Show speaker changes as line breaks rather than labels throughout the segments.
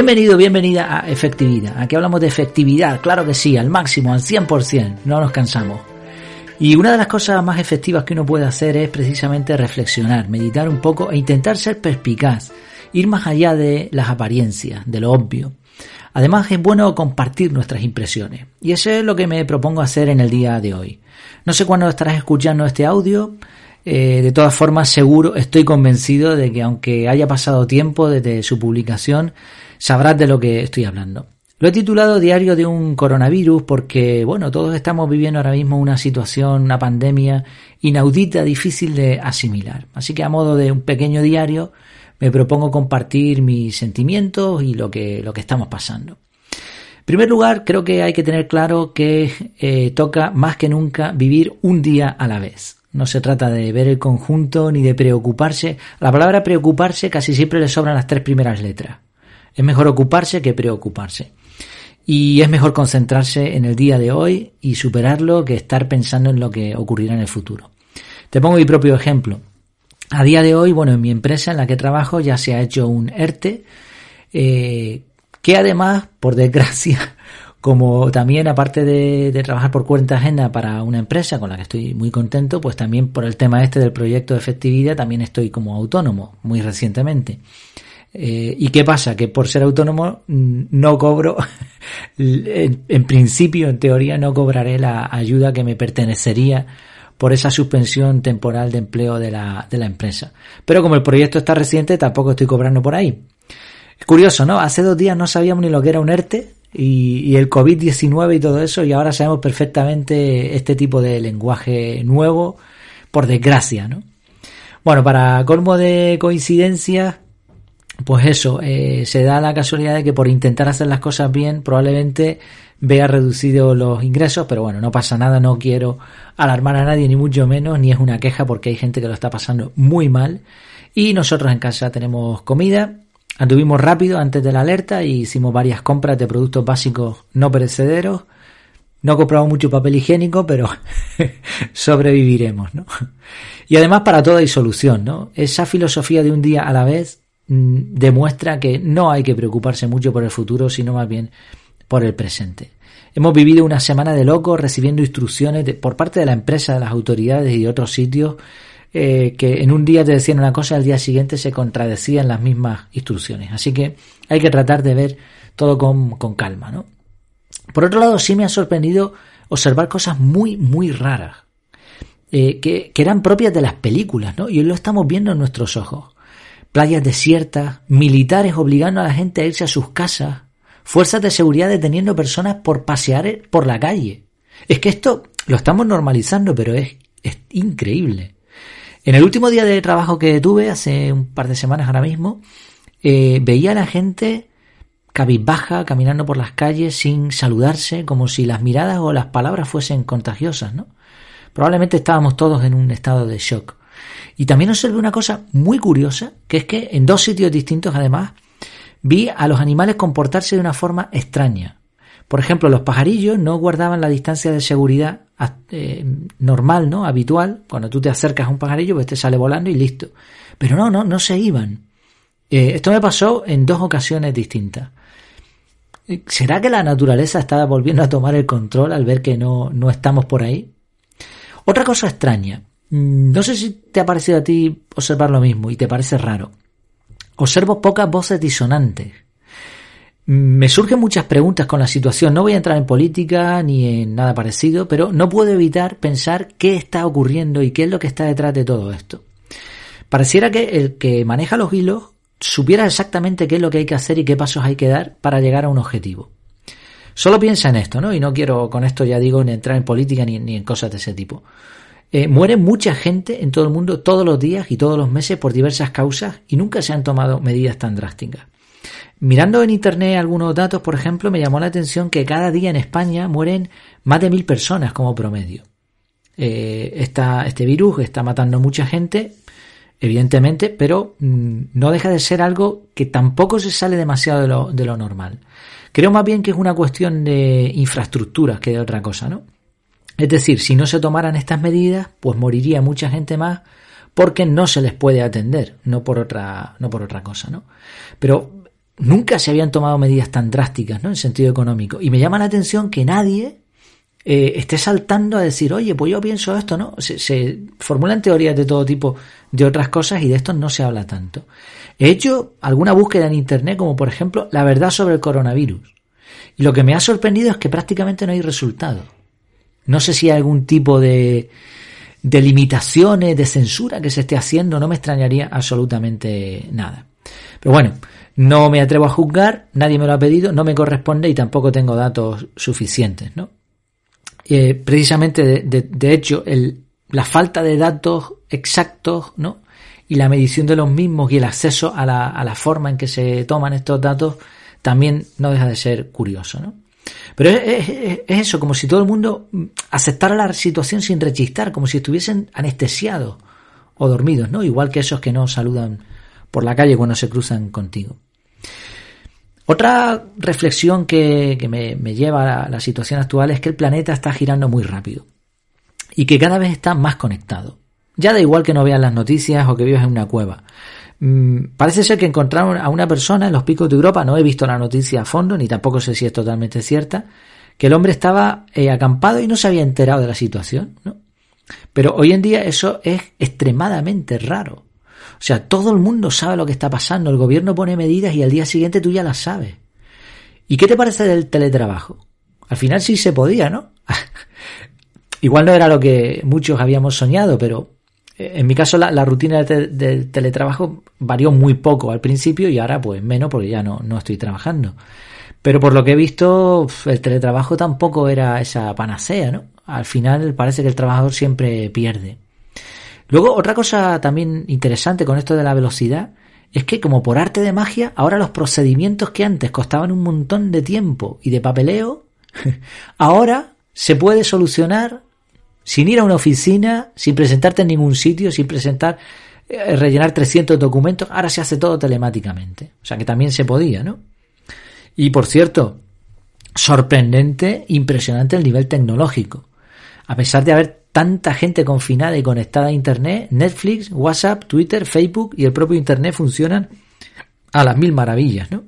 Bienvenido, bienvenida a Efectividad. Aquí hablamos de efectividad, claro que sí, al máximo, al 100%, no nos cansamos. Y una de las cosas más efectivas que uno puede hacer es precisamente reflexionar, meditar un poco e intentar ser perspicaz, ir más allá de las apariencias, de lo obvio. Además es bueno compartir nuestras impresiones y eso es lo que me propongo hacer en el día de hoy. No sé cuándo estarás escuchando este audio, eh, de todas formas seguro, estoy convencido de que aunque haya pasado tiempo desde su publicación, sabrás de lo que estoy hablando. Lo he titulado Diario de un coronavirus porque, bueno, todos estamos viviendo ahora mismo una situación, una pandemia inaudita, difícil de asimilar. Así que a modo de un pequeño diario, me propongo compartir mis sentimientos y lo que, lo que estamos pasando. En primer lugar, creo que hay que tener claro que eh, toca más que nunca vivir un día a la vez. No se trata de ver el conjunto ni de preocuparse. La palabra preocuparse casi siempre le sobran las tres primeras letras. Es mejor ocuparse que preocuparse. Y es mejor concentrarse en el día de hoy y superarlo que estar pensando en lo que ocurrirá en el futuro. Te pongo mi propio ejemplo. A día de hoy, bueno, en mi empresa en la que trabajo ya se ha hecho un ERTE, eh, que además, por desgracia, como también aparte de, trabajar por cuenta ajena para una empresa con la que estoy muy contento, pues también por el tema este del proyecto de efectividad también estoy como autónomo muy recientemente. Eh, ¿Y qué pasa? Que por ser autónomo mm, no cobro, en, principio, en teoría, no cobraré la ayuda que me pertenecería por esa suspensión temporal de empleo de la, de la empresa. Pero como el proyecto está reciente, tampoco estoy cobrando por ahí. Curioso, ¿no? Hace dos días no sabíamos ni lo que era un ERTE y, el COVID-19 y todo eso, y ahora sabemos perfectamente este tipo de lenguaje nuevo, por desgracia, ¿no? Bueno, para colmo de coincidencias, pues eso, eh, se da la casualidad de que por intentar hacer las cosas bien, probablemente vea reducido los ingresos, pero bueno, no pasa nada, no quiero alarmar a nadie, ni mucho menos, ni es una queja porque hay gente que lo está pasando muy mal. Y nosotros en casa tenemos comida, anduvimos rápido antes de la alerta y hicimos varias compras de productos básicos no perecederos. No compramos mucho papel higiénico, pero sobreviviremos, ¿no? Y además para todo hay solución, ¿no? Esa filosofía de un día a la vez Mm, demuestra que no hay que preocuparse mucho por el futuro, sino más bien por el presente. Hemos vivido una semana de locos recibiendo instrucciones de, por parte de la empresa, de las autoridades y de otros sitios eh, que en un día te decían una cosa y al día siguiente se contradecían las mismas instrucciones. Así que hay que tratar de ver todo con, calma, ¿no? Por otro lado, sí me ha sorprendido observar cosas muy, muy raras, eh, que, que eran propias de las películas, ¿no? Y hoy lo estamos viendo en nuestros ojos playas desiertas, militares obligando a la gente a irse a sus casas, fuerzas de seguridad deteniendo personas por pasear por la calle. Es que esto lo estamos normalizando, pero es, es increíble. En el último día de trabajo que tuve, hace un par de semanas ahora mismo, eh, veía a la gente cabizbaja, caminando por las calles sin saludarse, como si las miradas o las palabras fuesen contagiosas, ¿no? Probablemente estábamos todos en un estado de shock. Y también observé una cosa muy curiosa, que es que en dos sitios distintos además vi a los animales comportarse de una forma extraña. Por ejemplo, los pajarillos no guardaban la distancia de seguridad eh, normal, ¿no? Habitual. Cuando tú te acercas a un pajarillo, pues te sale volando y listo. Pero no, no, no se iban. Eh, esto me pasó en dos ocasiones distintas. Eh, ¿Será que la naturaleza está volviendo a tomar el control al ver que no, no estamos por ahí? Otra cosa extraña. Mm, no sé si te ha parecido a ti observar lo mismo y te parece raro. Observo pocas voces disonantes. Me surgen muchas preguntas con la situación. No voy a entrar en política ni en nada parecido, pero no puedo evitar pensar qué está ocurriendo y qué es lo que está detrás de todo esto. Pareciera que el que maneja los hilos supiera exactamente qué es lo que hay que hacer y qué pasos hay que dar para llegar a un objetivo. Solo piensa en esto, ¿no? Y no quiero con esto, ya digo, ni entrar en política ni, ni en cosas de ese tipo. Eh, muere mucha gente en todo el mundo todos los días y todos los meses por diversas causas y nunca se han tomado medidas tan drásticas. Mirando en internet algunos datos, por ejemplo, me llamó la atención que cada día en España mueren más de mil personas como promedio. Eh, este virus está matando mucha gente, evidentemente, pero mm, no deja de ser algo que tampoco se sale demasiado de lo, de lo normal. Creo más bien que es una cuestión de infraestructuras que de otra cosa, ¿no? Es decir, si no se tomaran estas medidas, pues moriría mucha gente más porque no se les puede atender, no por otra, no por otra cosa, ¿no? Pero nunca se habían tomado medidas tan drásticas, ¿no? En sentido económico. Y me llama la atención que nadie eh, esté saltando a decir, oye, pues yo pienso esto, ¿no? Se, formulan teorías de todo tipo de otras cosas y de esto no se habla tanto. He hecho alguna búsqueda en Internet, como por ejemplo la verdad sobre el coronavirus. Y lo que me ha sorprendido es que prácticamente no hay resultado. No sé si hay algún tipo de, de limitaciones, de censura que se esté haciendo, no me extrañaría absolutamente nada. Pero bueno, no me atrevo a juzgar, nadie me lo ha pedido, no me corresponde y tampoco tengo datos suficientes, ¿no? Eh, precisamente, de, hecho, la falta de datos exactos, ¿no? Y la medición de los mismos y el acceso a la, forma en que se toman estos datos también no deja de ser curioso, ¿no? Pero es, es, es, eso, como si todo el mundo aceptara la situación sin rechistar, como si estuviesen anestesiados o dormidos, ¿no? Igual que esos que no saludan por la calle cuando se cruzan contigo. Otra reflexión que, me, lleva a la, la situación actual es que el planeta está girando muy rápido y que cada vez está más conectado. Ya da igual que no veas las noticias o que vivas en una cueva. Mm, parece ser que encontraron a una persona en los picos de Europa, no he visto la noticia a fondo, ni tampoco sé si es totalmente cierta, que el hombre estaba eh, acampado y no se había enterado de la situación. ¿no? Pero hoy en día eso es extremadamente raro. O sea, todo el mundo sabe lo que está pasando, el gobierno pone medidas y al día siguiente tú ya las sabes. ¿Y qué te parece del teletrabajo? Al final sí se podía, ¿no? Igual no era lo que muchos habíamos soñado, pero eh, en mi caso la, rutina de, de, teletrabajo varió muy poco al principio y ahora pues menos porque ya no, no estoy trabajando. Pero por lo que he visto, el teletrabajo tampoco era esa panacea, ¿no? Al final parece que el trabajador siempre pierde. Luego, otra cosa también interesante con esto de la velocidad es que como por arte de magia, ahora los procedimientos que antes costaban un montón de tiempo y de papeleo, ahora se puede solucionar sin ir a una oficina, sin presentarte en ningún sitio, sin presentar, eh, rellenar 300 documentos, ahora se hace todo telemáticamente. O sea que también se podía, ¿no? Y por cierto, sorprendente, impresionante el nivel tecnológico. A pesar de haber tanta gente confinada y conectada a Internet, Netflix, WhatsApp, Twitter, Facebook y el propio Internet funcionan a las mil maravillas, ¿no?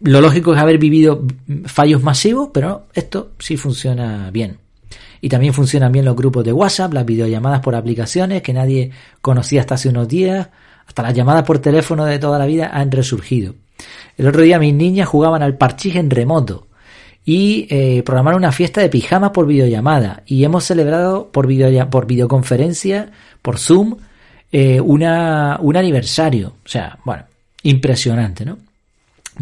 Lo lógico es haber vivido fallos masivos, pero esto sí funciona bien. Y también funcionan bien los grupos de WhatsApp, las videollamadas por aplicaciones que nadie conocía hasta hace unos días, hasta las llamadas por teléfono de toda la vida han resurgido. El otro día mis niñas jugaban al parchís en remoto y eh, programaron una fiesta de pijamas por videollamada y hemos celebrado por, video, por videoconferencia, por Zoom, eh, una, un aniversario. O sea, bueno, impresionante, ¿no?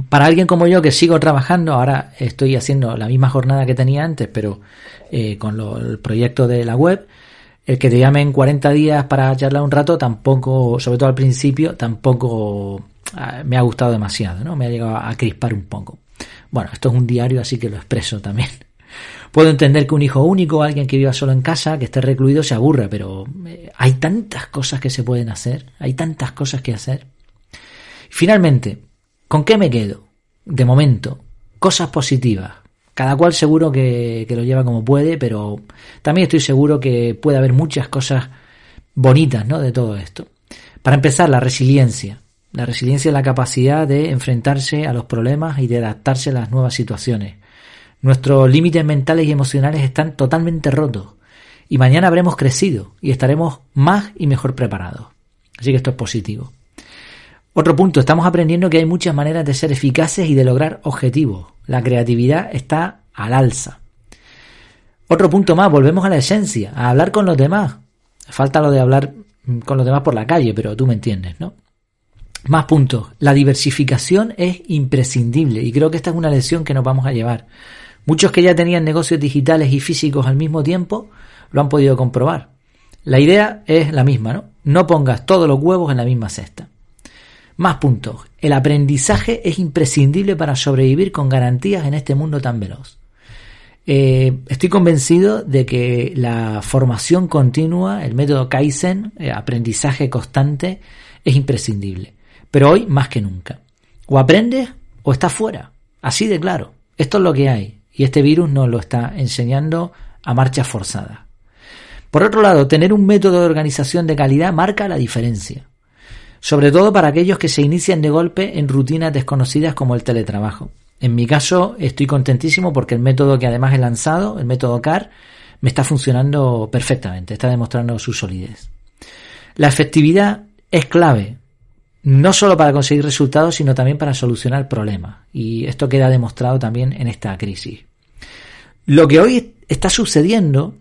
Para alguien como yo que sigo trabajando, ahora estoy haciendo la misma jornada que tenía antes, pero eh, con lo, el proyecto de la web, el que te llamen 40 días para charlar un rato tampoco, sobre todo al principio, tampoco ah, me ha gustado demasiado, ¿no? Me ha llegado a crispar un poco. Bueno, esto es un diario, así que lo expreso también. Puedo entender que un hijo único, alguien que viva solo en casa, que esté recluido, se aburre, pero eh, hay tantas cosas que se pueden hacer, hay tantas cosas que hacer. Finalmente, ¿con qué me quedo? De momento, cosas positivas. Cada cual seguro que, que lo lleva como puede, pero también estoy seguro que puede haber muchas cosas bonitas, ¿no? De todo esto. Para empezar, la resiliencia. La resiliencia es la capacidad de enfrentarse a los problemas y de adaptarse a las nuevas situaciones. Nuestros límites mentales y emocionales están totalmente rotos y mañana habremos crecido y estaremos más y mejor preparados. Así que esto es positivo. Otro punto, estamos aprendiendo que hay muchas maneras de ser eficaces y de lograr objetivos. La creatividad está al alza. Otro punto más, volvemos a la esencia, a hablar con los demás. Falta lo de hablar con los demás por la calle, pero tú me entiendes, ¿no? Más puntos. La diversificación es imprescindible y creo que esta es una lección que nos vamos a llevar. Muchos que ya tenían negocios digitales y físicos al mismo tiempo lo han podido comprobar. La idea es la misma, ¿no? No pongas todos los huevos en la misma cesta. Más puntos. El aprendizaje es imprescindible para sobrevivir con garantías en este mundo tan veloz. Eh, estoy convencido de que la formación continua, el método Kaizen, eh, aprendizaje constante, es imprescindible. Pero hoy más que nunca. O aprendes o estás fuera. Así de claro. Esto es lo que hay. Y este virus nos lo está enseñando a marchas forzadas. Por otro lado, tener un método de organización de calidad marca la diferencia. sobre todo para aquellos que se inician de golpe en rutinas desconocidas como el teletrabajo. En mi caso estoy contentísimo porque el método que además he lanzado, el método CAR, me está funcionando perfectamente, está demostrando su solidez. La efectividad es clave, no solo para conseguir resultados, sino también para solucionar problemas. Y esto queda demostrado también en esta crisis. Lo que hoy está sucediendo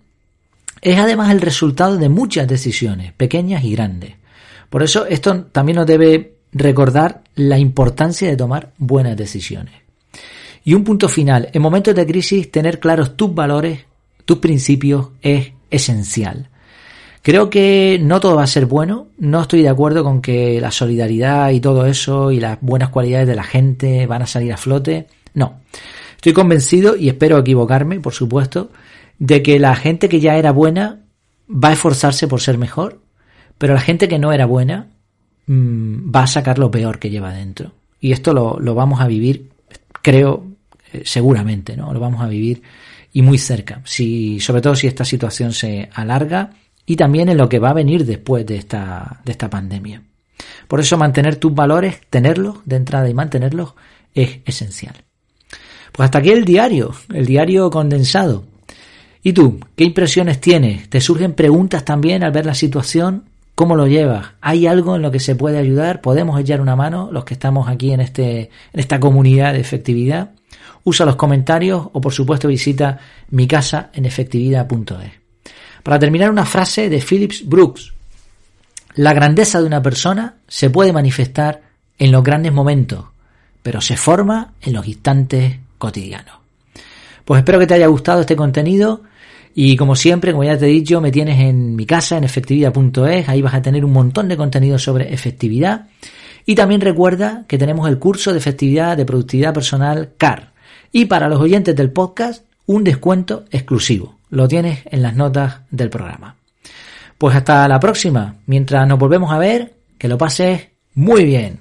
es además el resultado de muchas decisiones, pequeñas y grandes. Por eso esto también nos debe recordar la importancia de tomar buenas decisiones. Y un punto final, en momentos de crisis tener claros tus valores, tus principios es esencial. Creo que no todo va a ser bueno, no estoy de acuerdo con que la solidaridad y todo eso y las buenas cualidades de la gente van a salir a flote, no. Estoy convencido y espero equivocarme, por supuesto, de que la gente que ya era buena va a esforzarse por ser mejor, pero la gente que no era buena mmm, va a sacar lo peor que lleva dentro. Y esto lo, lo vamos a vivir, creo, eh, seguramente, ¿no? Lo vamos a vivir y muy cerca, si, sobre todo si esta situación se alarga y también en lo que va a venir después de esta, de esta pandemia. Por eso mantener tus valores, tenerlos de entrada y mantenerlos es esencial. Pues hasta aquí el diario, el diario condensado. ¿Y tú? ¿Qué impresiones tienes? ¿Te surgen preguntas también al ver la situación? ¿Cómo lo llevas? ¿Hay algo en lo que se puede ayudar? ¿Podemos echar una mano los que estamos aquí en, este, en esta comunidad de efectividad? Usa los comentarios o por supuesto visita mi casa en efectividad.es. Para terminar una frase de Phillips Brooks. La grandeza de una persona se puede manifestar en los grandes momentos, pero se forma en los instantes cotidianos. Pues espero que te haya gustado este contenido y como siempre, como ya te he dicho, me tienes en mi casa, en efectividad.es, ahí vas a tener un montón de contenido sobre efectividad. Y también recuerda que tenemos el curso de efectividad de productividad personal CAR. Y para los oyentes del podcast, un descuento exclusivo. Lo tienes en las notas del programa. Pues hasta la próxima. Mientras nos volvemos a ver, que lo pases muy bien.